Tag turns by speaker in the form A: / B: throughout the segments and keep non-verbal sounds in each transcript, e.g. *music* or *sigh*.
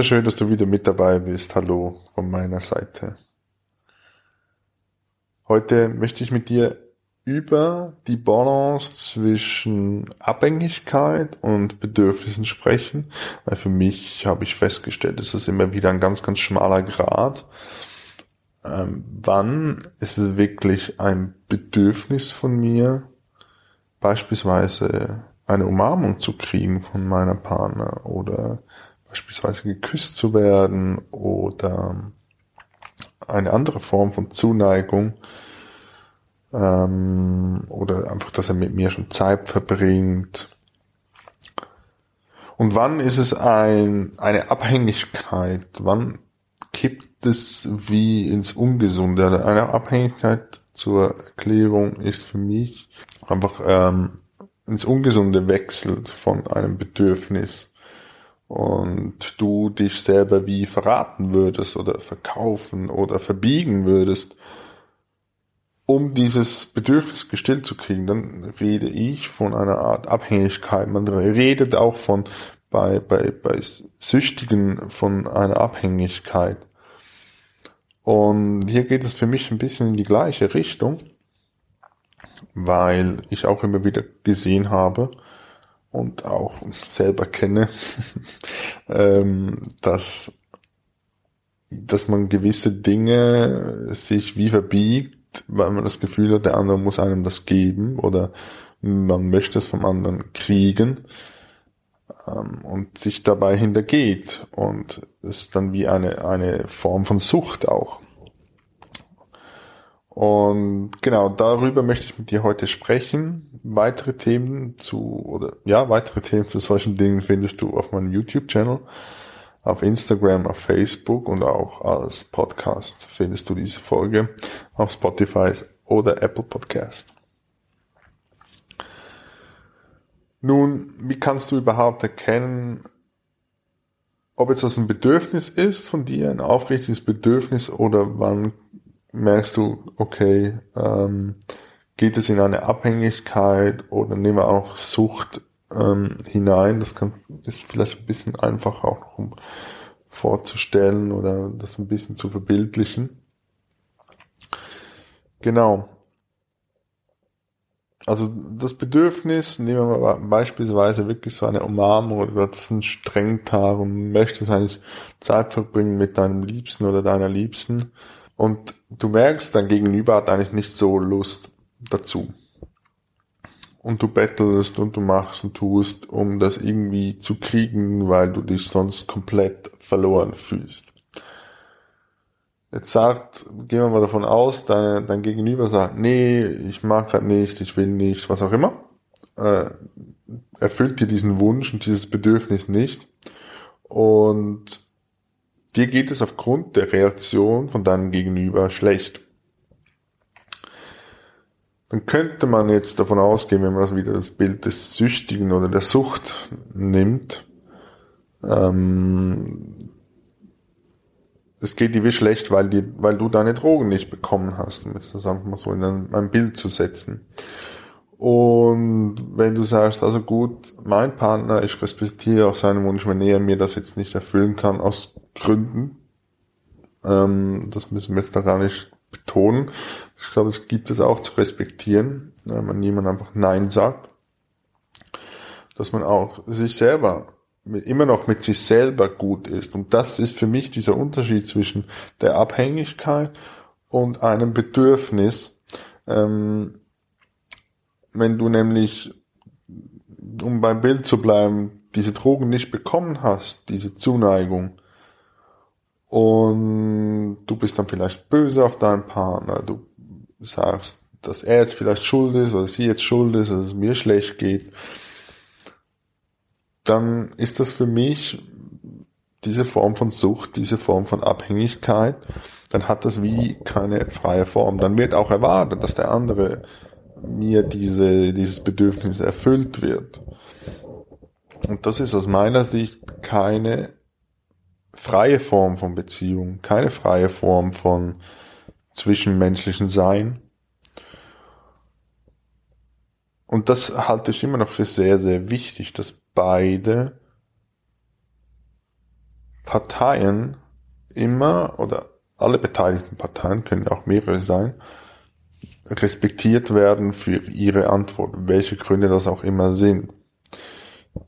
A: Wunderschön, dass du wieder mit dabei bist. Hallo von meiner Seite. Heute möchte ich mit dir über die Balance zwischen Abhängigkeit und Bedürfnissen sprechen, weil für mich habe ich festgestellt, es ist immer wieder ein ganz, ganz schmaler Grad. Ähm, wann ist es wirklich ein Bedürfnis von mir, beispielsweise eine Umarmung zu kriegen von meiner Partner oder beispielsweise geküsst zu werden oder eine andere Form von Zuneigung ähm, oder einfach, dass er mit mir schon Zeit verbringt. Und wann ist es ein, eine Abhängigkeit? Wann kippt es wie ins Ungesunde? Eine Abhängigkeit zur Erklärung ist für mich einfach ähm, ins Ungesunde wechselt von einem Bedürfnis und du dich selber wie verraten würdest oder verkaufen oder verbiegen würdest, um dieses Bedürfnis gestillt zu kriegen, dann rede ich von einer Art Abhängigkeit. Man redet auch von bei, bei, bei Süchtigen von einer Abhängigkeit. Und hier geht es für mich ein bisschen in die gleiche Richtung, weil ich auch immer wieder gesehen habe, und auch selber kenne, *laughs* ähm, dass, dass man gewisse Dinge sich wie verbiegt, weil man das Gefühl hat, der andere muss einem das geben oder man möchte es vom anderen kriegen ähm, und sich dabei hintergeht und es ist dann wie eine, eine Form von Sucht auch. Und genau, darüber möchte ich mit dir heute sprechen. Weitere Themen zu, oder ja, weitere Themen zu solchen Dingen findest du auf meinem YouTube-Channel, auf Instagram, auf Facebook und auch als Podcast findest du diese Folge auf Spotify oder Apple Podcast. Nun, wie kannst du überhaupt erkennen, ob jetzt das ein Bedürfnis ist von dir, ein aufrichtiges Bedürfnis oder wann merkst du, okay, ähm, geht es in eine Abhängigkeit oder nehmen wir auch Sucht ähm, hinein. Das kann, ist vielleicht ein bisschen einfach auch um vorzustellen oder das ein bisschen zu verbildlichen. Genau. Also das Bedürfnis, nehmen wir mal beispielsweise wirklich so eine Umarmung oder das ist ein Strengtag und möchtest eigentlich Zeit verbringen mit deinem Liebsten oder deiner Liebsten und du merkst, dein Gegenüber hat eigentlich nicht so Lust dazu. Und du bettelst und du machst und tust, um das irgendwie zu kriegen, weil du dich sonst komplett verloren fühlst. Jetzt sagt, gehen wir mal davon aus, dein, dein Gegenüber sagt, nee, ich mag grad nicht, ich will nicht, was auch immer. Äh, erfüllt dir diesen Wunsch und dieses Bedürfnis nicht. Und Dir geht es aufgrund der Reaktion von deinem Gegenüber schlecht. Dann könnte man jetzt davon ausgehen, wenn man wieder das Bild des Süchtigen oder der Sucht nimmt, ähm, es geht dir wie schlecht, weil, die, weil du deine Drogen nicht bekommen hast, um jetzt das einfach mal so in ein, ein Bild zu setzen. Und wenn du sagst, also gut, mein Partner, ich respektiere auch seinen Wunsch, wenn er mir das jetzt nicht erfüllen kann, aus Gründen, ähm, das müssen wir jetzt da gar nicht betonen. Ich glaube, es gibt es auch zu respektieren, wenn man niemand einfach Nein sagt, dass man auch sich selber immer noch mit sich selber gut ist. Und das ist für mich dieser Unterschied zwischen der Abhängigkeit und einem Bedürfnis. Ähm, wenn du nämlich, um beim Bild zu bleiben, diese Drogen nicht bekommen hast, diese Zuneigung, und du bist dann vielleicht böse auf deinen Partner, du sagst, dass er jetzt vielleicht schuld ist oder sie jetzt schuld ist, dass es mir schlecht geht, dann ist das für mich diese Form von Sucht, diese Form von Abhängigkeit, dann hat das wie keine freie Form. Dann wird auch erwartet, dass der andere mir diese, dieses Bedürfnis erfüllt wird. Und das ist aus meiner Sicht keine freie Form von Beziehung, keine freie Form von zwischenmenschlichen Sein. Und das halte ich immer noch für sehr, sehr wichtig, dass beide Parteien immer oder alle beteiligten Parteien, können auch mehrere sein, respektiert werden für ihre Antwort, welche Gründe das auch immer sind.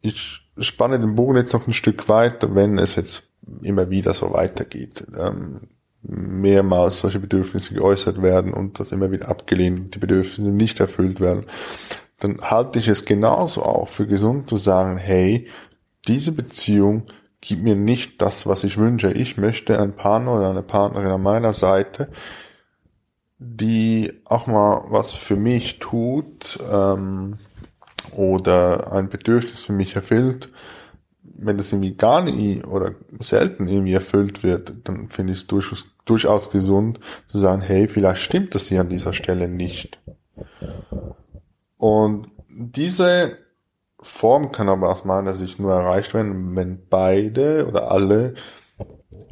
A: Ich spanne den Bogen jetzt noch ein Stück weiter, wenn es jetzt immer wieder so weitergeht. Ähm, mehrmals solche Bedürfnisse geäußert werden und das immer wieder abgelehnt und die Bedürfnisse nicht erfüllt werden, dann halte ich es genauso auch für gesund zu sagen, hey, diese Beziehung gibt mir nicht das, was ich wünsche. Ich möchte einen Partner oder eine Partnerin an meiner Seite, die auch mal was für mich tut ähm, oder ein Bedürfnis für mich erfüllt. Wenn das irgendwie gar nicht oder selten irgendwie erfüllt wird, dann finde ich es durchaus, durchaus gesund zu sagen, hey, vielleicht stimmt das hier an dieser Stelle nicht. Und diese Form kann aber aus meiner Sicht nur erreicht werden, wenn beide oder alle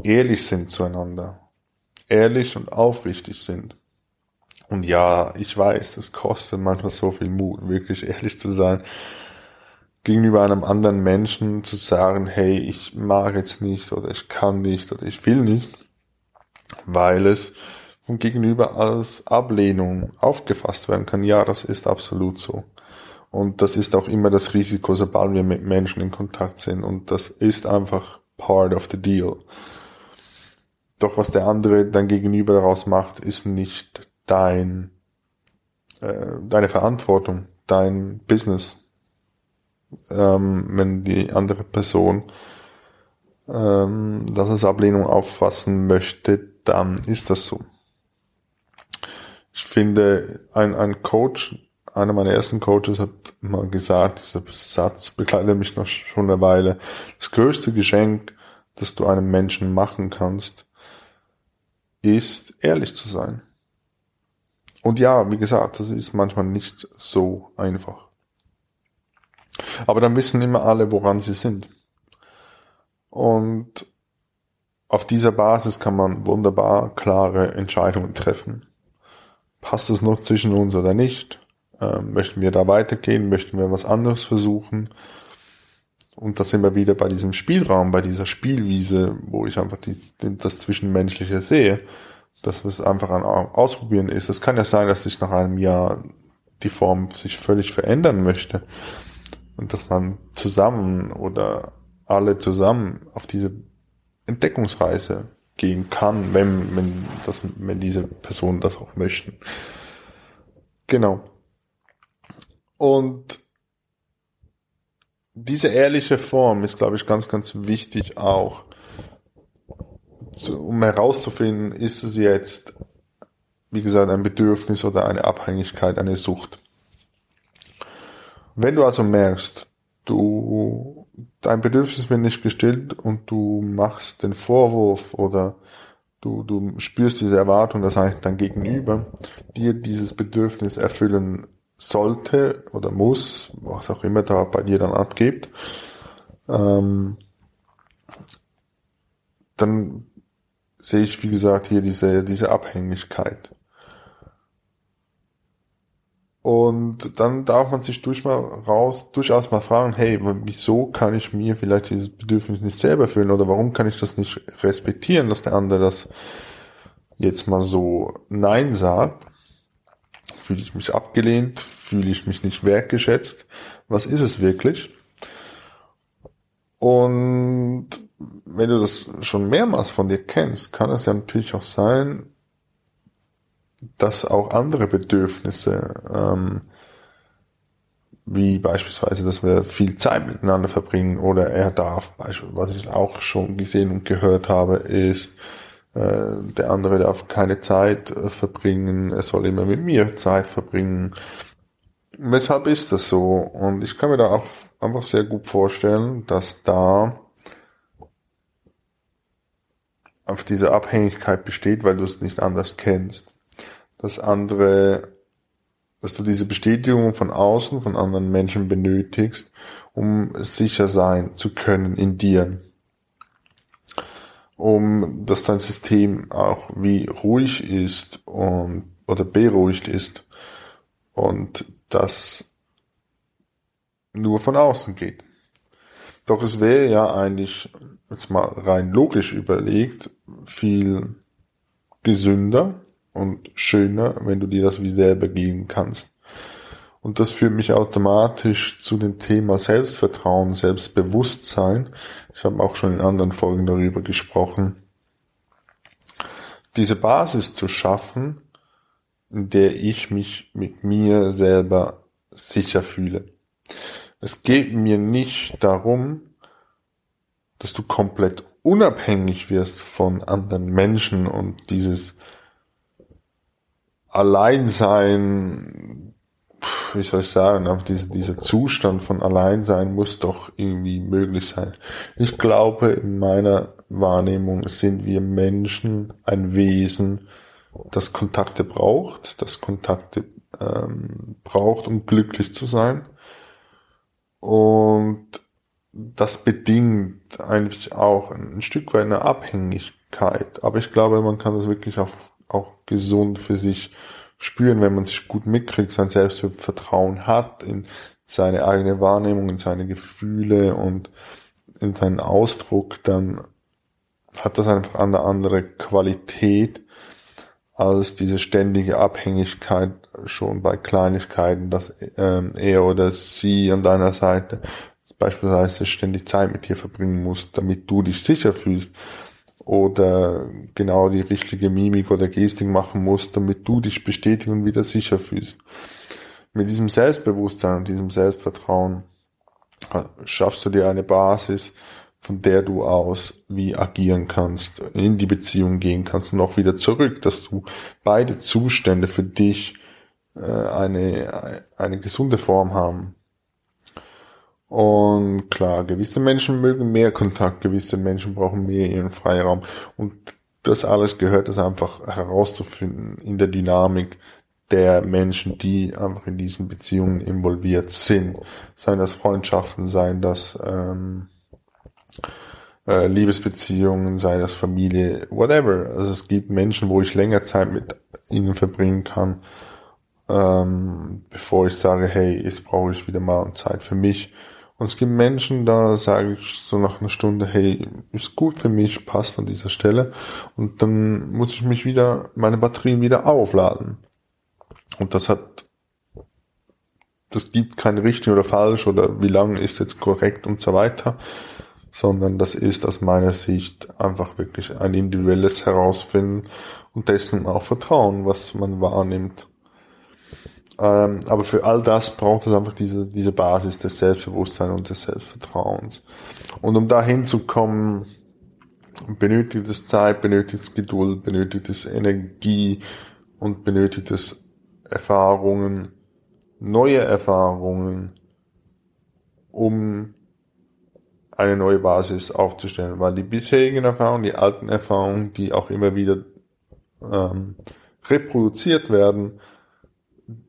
A: ehrlich sind zueinander. Ehrlich und aufrichtig sind. Und ja, ich weiß, es kostet manchmal so viel Mut, wirklich ehrlich zu sein, gegenüber einem anderen Menschen zu sagen, hey, ich mag jetzt nicht oder ich kann nicht oder ich will nicht, weil es vom Gegenüber als Ablehnung aufgefasst werden kann. Ja, das ist absolut so. Und das ist auch immer das Risiko, sobald wir mit Menschen in Kontakt sind. Und das ist einfach part of the deal. Doch was der andere dann gegenüber daraus macht, ist nicht dein, äh, deine Verantwortung, dein Business. Ähm, wenn die andere Person ähm, das als Ablehnung auffassen möchte, dann ist das so. Ich finde, ein, ein Coach einer meiner ersten Coaches hat mal gesagt, dieser Satz begleitet mich noch schon eine Weile. Das größte Geschenk, das du einem Menschen machen kannst, ist ehrlich zu sein. Und ja, wie gesagt, das ist manchmal nicht so einfach. Aber dann wissen immer alle, woran sie sind. Und auf dieser Basis kann man wunderbar klare Entscheidungen treffen. Passt es noch zwischen uns oder nicht? Ähm, möchten wir da weitergehen? Möchten wir was anderes versuchen? Und da sind wir wieder bei diesem Spielraum, bei dieser Spielwiese, wo ich einfach die, das Zwischenmenschliche sehe, dass es einfach ein Ausprobieren ist. Es kann ja sein, dass sich nach einem Jahr die Form sich völlig verändern möchte und dass man zusammen oder alle zusammen auf diese Entdeckungsreise gehen kann, wenn, wenn, das, wenn diese Personen das auch möchten. Genau. Und diese ehrliche Form ist, glaube ich, ganz, ganz wichtig auch, um herauszufinden, ist es jetzt, wie gesagt, ein Bedürfnis oder eine Abhängigkeit, eine Sucht. Wenn du also merkst, du, dein Bedürfnis wird nicht gestillt und du machst den Vorwurf oder du, du spürst diese Erwartung, dass eigentlich dein Gegenüber dir dieses Bedürfnis erfüllen sollte oder muss, was auch immer da bei dir dann abgibt, ähm, dann sehe ich, wie gesagt, hier diese, diese Abhängigkeit. Und dann darf man sich durch mal raus, durchaus mal fragen, hey, wieso kann ich mir vielleicht dieses Bedürfnis nicht selber erfüllen oder warum kann ich das nicht respektieren, dass der andere das jetzt mal so Nein sagt? Fühle ich mich abgelehnt? Fühle ich mich nicht wertgeschätzt? Was ist es wirklich? Und wenn du das schon mehrmals von dir kennst, kann es ja natürlich auch sein, dass auch andere Bedürfnisse, ähm, wie beispielsweise, dass wir viel Zeit miteinander verbringen oder er darf, was ich auch schon gesehen und gehört habe, ist, äh, der andere darf keine Zeit äh, verbringen, er soll immer mit mir Zeit verbringen. Weshalb ist das so? Und ich kann mir da auch einfach sehr gut vorstellen, dass da auf diese Abhängigkeit besteht, weil du es nicht anders kennst. Das andere, dass du diese Bestätigung von außen, von anderen Menschen benötigst, um sicher sein zu können in dir um dass dein System auch wie ruhig ist und oder beruhigt ist und das nur von außen geht. Doch es wäre ja eigentlich, jetzt mal rein logisch überlegt, viel gesünder und schöner, wenn du dir das wie selber geben kannst. Und das führt mich automatisch zu dem Thema Selbstvertrauen, Selbstbewusstsein. Ich habe auch schon in anderen Folgen darüber gesprochen. Diese Basis zu schaffen, in der ich mich mit mir selber sicher fühle. Es geht mir nicht darum, dass du komplett unabhängig wirst von anderen Menschen und dieses Alleinsein, wie soll ich sagen, diese, dieser Zustand von Alleinsein muss doch irgendwie möglich sein. Ich glaube, in meiner Wahrnehmung sind wir Menschen ein Wesen, das Kontakte braucht, das Kontakte ähm, braucht, um glücklich zu sein. Und das bedingt eigentlich auch ein Stück weit eine Abhängigkeit. Aber ich glaube, man kann das wirklich auch, auch gesund für sich spüren, wenn man sich gut mitkriegt, sein Selbstvertrauen hat in seine eigene Wahrnehmung, in seine Gefühle und in seinen Ausdruck, dann hat das einfach eine andere Qualität als diese ständige Abhängigkeit schon bei Kleinigkeiten, dass ähm, er oder sie an deiner Seite beispielsweise ständig Zeit mit dir verbringen muss, damit du dich sicher fühlst oder genau die richtige Mimik oder Gestik machen musst, damit du dich bestätigt und wieder sicher fühlst. Mit diesem Selbstbewusstsein und diesem Selbstvertrauen äh, schaffst du dir eine Basis, von der du aus wie agieren kannst, in die Beziehung gehen kannst und auch wieder zurück, dass du beide Zustände für dich eine, eine gesunde Form haben. Und klar, gewisse Menschen mögen mehr Kontakt, gewisse Menschen brauchen mehr ihren Freiraum. Und das alles gehört es einfach herauszufinden in der Dynamik der Menschen, die einfach in diesen Beziehungen involviert sind. Seien das Freundschaften, seien das ähm, äh, Liebesbeziehungen, sei das Familie, whatever. Also es gibt Menschen, wo ich länger Zeit mit ihnen verbringen kann, ähm, bevor ich sage, hey, jetzt brauche ich wieder mal Zeit für mich. Und es gibt Menschen, da sage ich so nach einer Stunde, hey, ist gut für mich, passt an dieser Stelle. Und dann muss ich mich wieder, meine Batterien wieder aufladen. Und das hat, das gibt kein richtig oder falsch oder wie lange ist jetzt korrekt und so weiter, sondern das ist aus meiner Sicht einfach wirklich ein individuelles Herausfinden und dessen auch Vertrauen, was man wahrnimmt. Ähm, aber für all das braucht es einfach diese, diese Basis des Selbstbewusstseins und des Selbstvertrauens. Und um dahin zu kommen, benötigt es Zeit, benötigt es Geduld, benötigt es Energie und benötigt es Erfahrungen, neue Erfahrungen, um eine neue Basis aufzustellen, weil die bisherigen Erfahrungen, die alten Erfahrungen, die auch immer wieder ähm, reproduziert werden,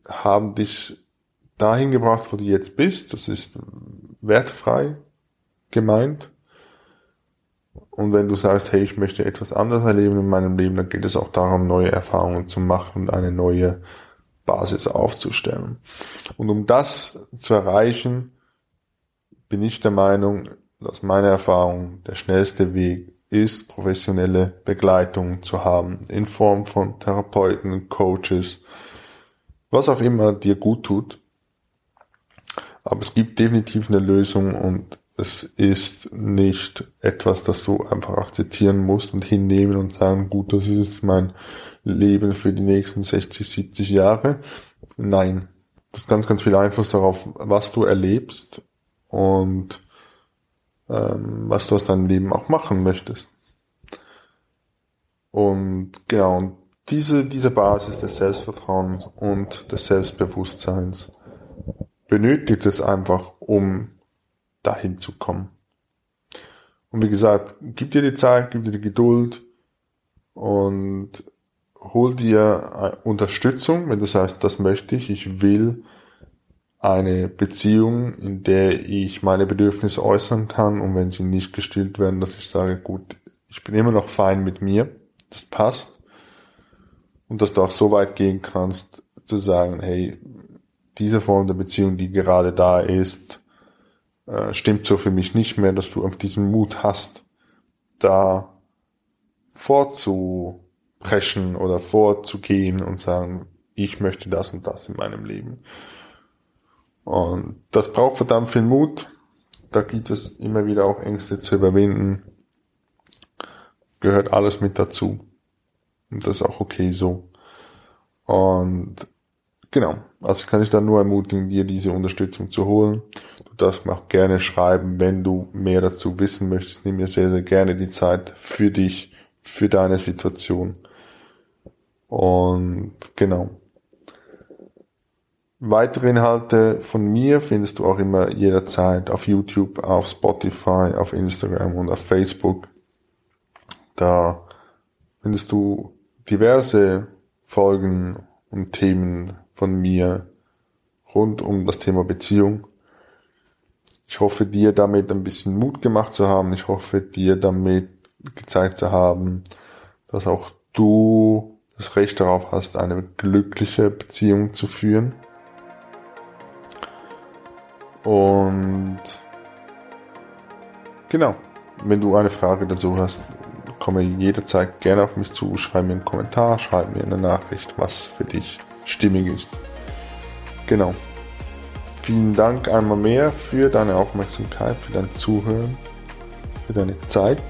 A: haben dich dahin gebracht, wo du jetzt bist. Das ist wertfrei gemeint. Und wenn du sagst, hey, ich möchte etwas anderes erleben in meinem Leben, dann geht es auch darum, neue Erfahrungen zu machen und eine neue Basis aufzustellen. Und um das zu erreichen, bin ich der Meinung, dass meine Erfahrung der schnellste Weg ist, professionelle Begleitung zu haben in Form von Therapeuten, Coaches, was auch immer dir gut tut. Aber es gibt definitiv eine Lösung und es ist nicht etwas, das du einfach akzeptieren musst und hinnehmen und sagen, gut, das ist jetzt mein Leben für die nächsten 60, 70 Jahre. Nein. Das ist ganz, ganz viel Einfluss darauf, was du erlebst und ähm, was du aus deinem Leben auch machen möchtest. Und genau, und diese, diese Basis des Selbstvertrauens und des Selbstbewusstseins benötigt es einfach, um dahin zu kommen. Und wie gesagt, gib dir die Zeit, gib dir die Geduld und hol dir Unterstützung, wenn du sagst, das möchte ich, ich will eine Beziehung, in der ich meine Bedürfnisse äußern kann und wenn sie nicht gestillt werden, dass ich sage, gut, ich bin immer noch fein mit mir, das passt und dass du auch so weit gehen kannst, zu sagen, hey, diese Form der Beziehung, die gerade da ist, äh, stimmt so für mich nicht mehr, dass du auf diesen Mut hast, da vorzupreschen oder vorzugehen und sagen, ich möchte das und das in meinem Leben. Und das braucht verdammt viel Mut. Da gibt es immer wieder auch Ängste zu überwinden. Gehört alles mit dazu. Und das ist auch okay so. Und genau, also ich kann dich dann nur ermutigen, dir diese Unterstützung zu holen. Du darfst mir auch gerne schreiben, wenn du mehr dazu wissen möchtest. Nimm mir sehr, sehr gerne die Zeit für dich, für deine Situation. Und genau. Weitere Inhalte von mir findest du auch immer jederzeit auf YouTube, auf Spotify, auf Instagram und auf Facebook. Da findest du diverse Folgen und Themen von mir rund um das Thema Beziehung. Ich hoffe dir damit ein bisschen Mut gemacht zu haben. Ich hoffe dir damit gezeigt zu haben, dass auch du das Recht darauf hast, eine glückliche Beziehung zu führen. Und genau, wenn du eine Frage dazu hast, komme jederzeit gerne auf mich zu, schreib mir einen Kommentar, schreib mir eine Nachricht, was für dich stimmig ist. Genau. Vielen Dank einmal mehr für deine Aufmerksamkeit, für dein Zuhören, für deine Zeit.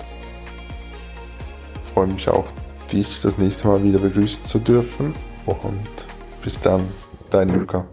A: Ich freue mich auch, dich das nächste Mal wieder begrüßen zu dürfen. Und bis dann, dein Luca.